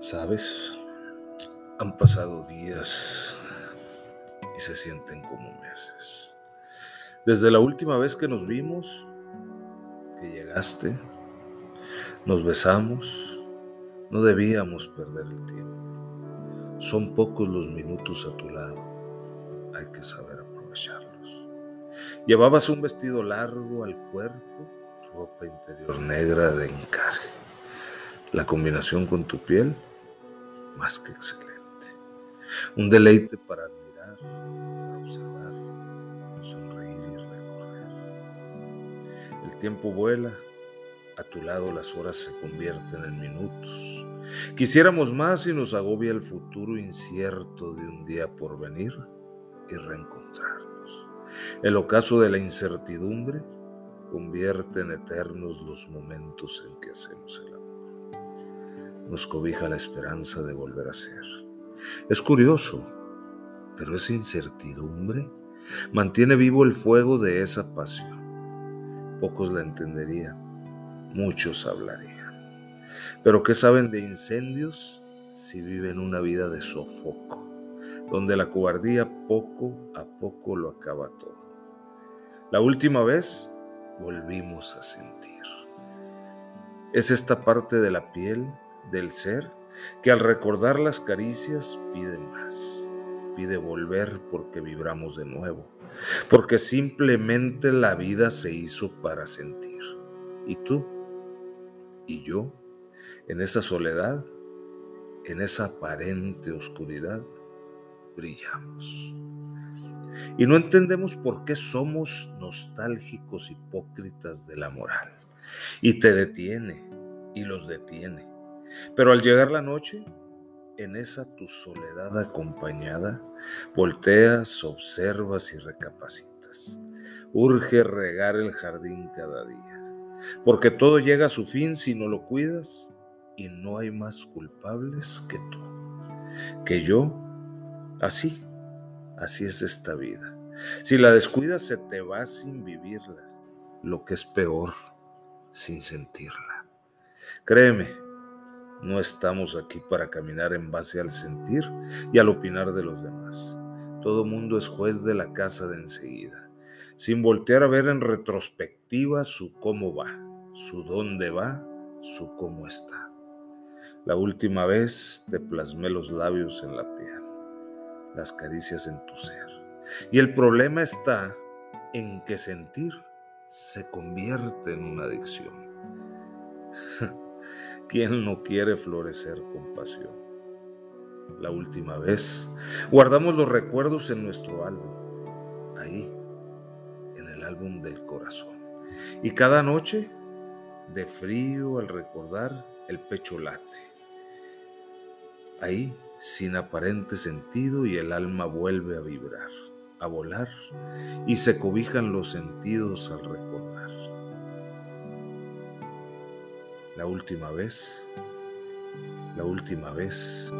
¿Sabes? Han pasado días y se sienten como meses. Desde la última vez que nos vimos, que llegaste, nos besamos, no debíamos perder el tiempo. Son pocos los minutos a tu lado, hay que saber aprovecharlos. Llevabas un vestido largo al cuerpo, ropa interior negra de encaje. La combinación con tu piel más que excelente. Un deleite para admirar, para observar, sonreír y recorrer. El tiempo vuela, a tu lado las horas se convierten en minutos. Quisiéramos más y nos agobia el futuro incierto de un día por venir y reencontrarnos. El ocaso de la incertidumbre convierte en eternos los momentos en que hacemos el amor nos cobija la esperanza de volver a ser. Es curioso, pero esa incertidumbre mantiene vivo el fuego de esa pasión. Pocos la entenderían, muchos hablarían. Pero ¿qué saben de incendios si viven una vida de sofoco, donde la cobardía poco a poco lo acaba todo? La última vez volvimos a sentir. Es esta parte de la piel del ser que al recordar las caricias pide más, pide volver porque vibramos de nuevo, porque simplemente la vida se hizo para sentir. Y tú y yo, en esa soledad, en esa aparente oscuridad, brillamos. Y no entendemos por qué somos nostálgicos hipócritas de la moral. Y te detiene y los detiene pero al llegar la noche, en esa tu soledad acompañada, volteas, observas y recapacitas. Urge regar el jardín cada día, porque todo llega a su fin si no lo cuidas y no hay más culpables que tú, que yo. Así, así es esta vida. Si la descuidas se te va sin vivirla, lo que es peor, sin sentirla. Créeme, no estamos aquí para caminar en base al sentir y al opinar de los demás. Todo mundo es juez de la casa de enseguida, sin voltear a ver en retrospectiva su cómo va, su dónde va, su cómo está. La última vez te plasmé los labios en la piel, las caricias en tu ser. Y el problema está en que sentir se convierte en una adicción. ¿Quién no quiere florecer con pasión? La última vez guardamos los recuerdos en nuestro álbum, ahí, en el álbum del corazón. Y cada noche, de frío al recordar, el pecho late. Ahí, sin aparente sentido, y el alma vuelve a vibrar, a volar, y se cobijan los sentidos al recordar la última vez, la última vez.